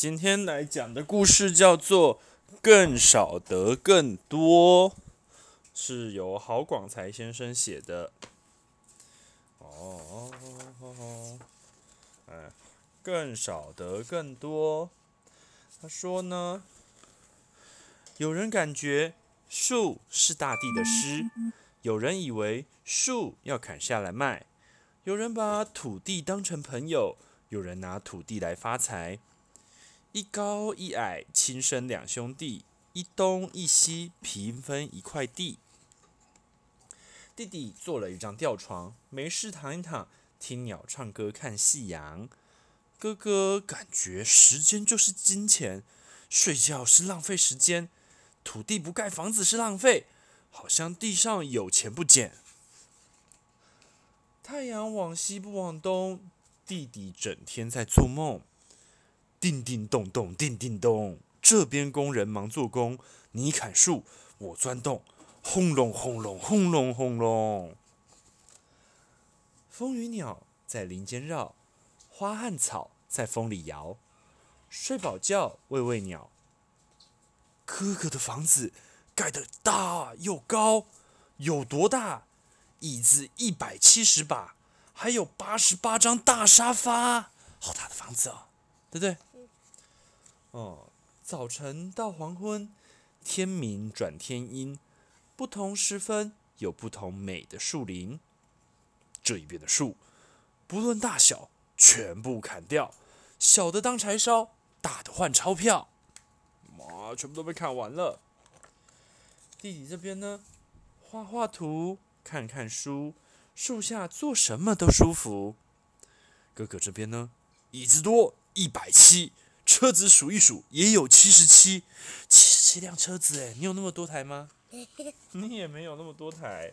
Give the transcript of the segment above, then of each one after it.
今天来讲的故事叫做《更少得更多》，是由郝广才先生写的。哦哦哦哦，哎，更少得更多。他说呢，有人感觉树是大地的诗，有人以为树要砍下来卖，有人把土地当成朋友，有人拿土地来发财。一高一矮，亲生两兄弟；一东一西，平分一块地。弟弟做了一张吊床，没事躺一躺，听鸟唱歌，看夕阳。哥哥感觉时间就是金钱，睡觉是浪费时间，土地不盖房子是浪费，好像地上有钱不捡。太阳往西不往东，弟弟整天在做梦。叮叮咚咚，叮叮咚，这边工人忙做工，你砍树，我钻洞，轰隆轰隆轰隆轰隆。风雨鸟在林间绕，花和草在风里摇。睡饱觉，喂喂鸟。哥哥的房子盖得大又高，有多大？椅子一百七十把，还有八十八张大沙发，好大的房子哦，对不对？哦，早晨到黄昏，天明转天阴，不同时分有不同美的树林。这一边的树，不论大小，全部砍掉，小的当柴烧，大的换钞票。哇，全部都被砍完了。弟弟这边呢，画画图，看看书，树下做什么都舒服。哥哥这边呢，椅子多，一百七。车子数一数，也有七十七，七十七辆车子哎，你有那么多台吗？你也没有那么多台。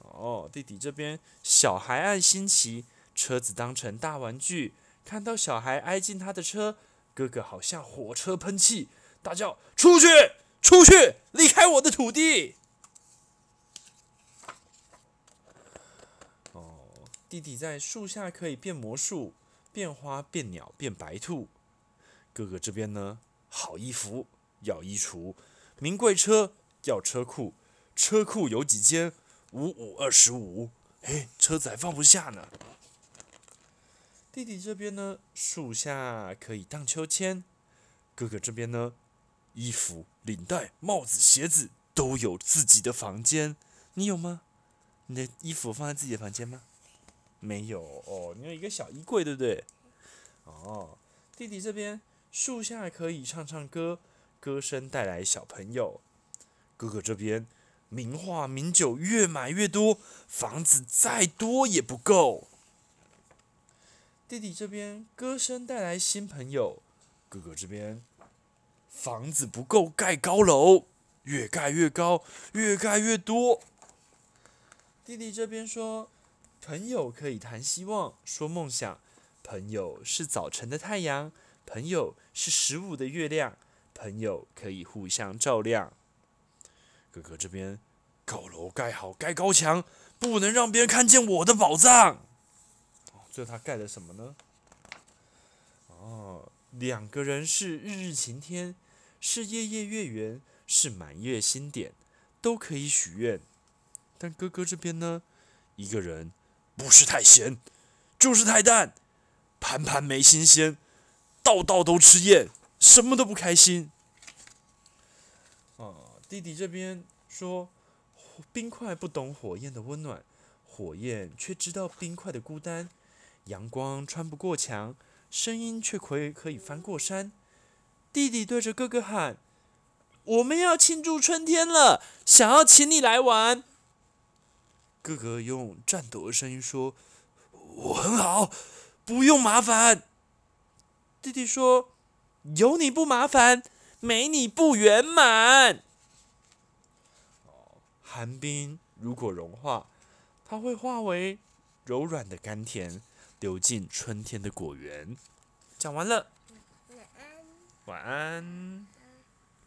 哦，弟弟这边小孩爱新奇，车子当成大玩具，看到小孩挨近他的车，哥哥好像火车喷气，大叫：“出去，出去，离开我的土地！”哦，弟弟在树下可以变魔术，变花，变鸟，变白兔。哥哥这边呢，好衣服要衣橱，名贵车要车库，车库有几间？五五二十五，哎，车子还放不下呢。弟弟这边呢，树下可以荡秋千。哥哥这边呢，衣服、领带、帽子、鞋子都有自己的房间。你有吗？你的衣服放在自己的房间吗？没有哦，你有一个小衣柜，对不对？哦，弟弟这边。树下可以唱唱歌，歌声带来小朋友。哥哥这边，名画名酒越买越多，房子再多也不够。弟弟这边，歌声带来新朋友。哥哥这边，房子不够盖高楼，越盖越高，越盖越多。弟弟这边说，朋友可以谈希望，说梦想。朋友是早晨的太阳。朋友是十五的月亮，朋友可以互相照亮。哥哥这边，高楼盖好，盖高墙，不能让别人看见我的宝藏。哦，最后他盖了什么呢？哦，两个人是日日晴天，是夜夜月圆，是满月星点，都可以许愿。但哥哥这边呢，一个人不是太咸，就是太淡，盘盘没新鲜。道道都吃厌，什么都不开心。啊，弟弟这边说，冰块不懂火焰的温暖，火焰却知道冰块的孤单。阳光穿不过墙，声音却可以可以翻过山。弟弟对着哥哥喊：“我们要庆祝春天了，想要请你来玩。”哥哥用颤抖的声音说：“我很好，不用麻烦。”弟弟说：“有你不麻烦，没你不圆满。”寒冰如果融化，它会化为柔软的甘甜，流进春天的果园。讲完了，晚安。晚安。